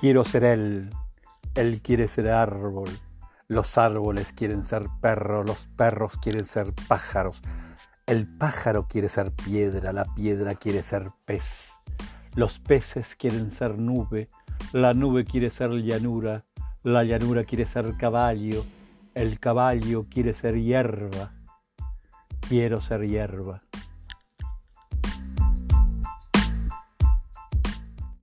Quiero ser él, él quiere ser árbol, los árboles quieren ser perro. los perros quieren ser pájaros, el pájaro quiere ser piedra, la piedra quiere ser pez, los peces quieren ser nube, la nube quiere ser llanura, la llanura quiere ser caballo, el caballo quiere ser hierba, quiero ser hierba.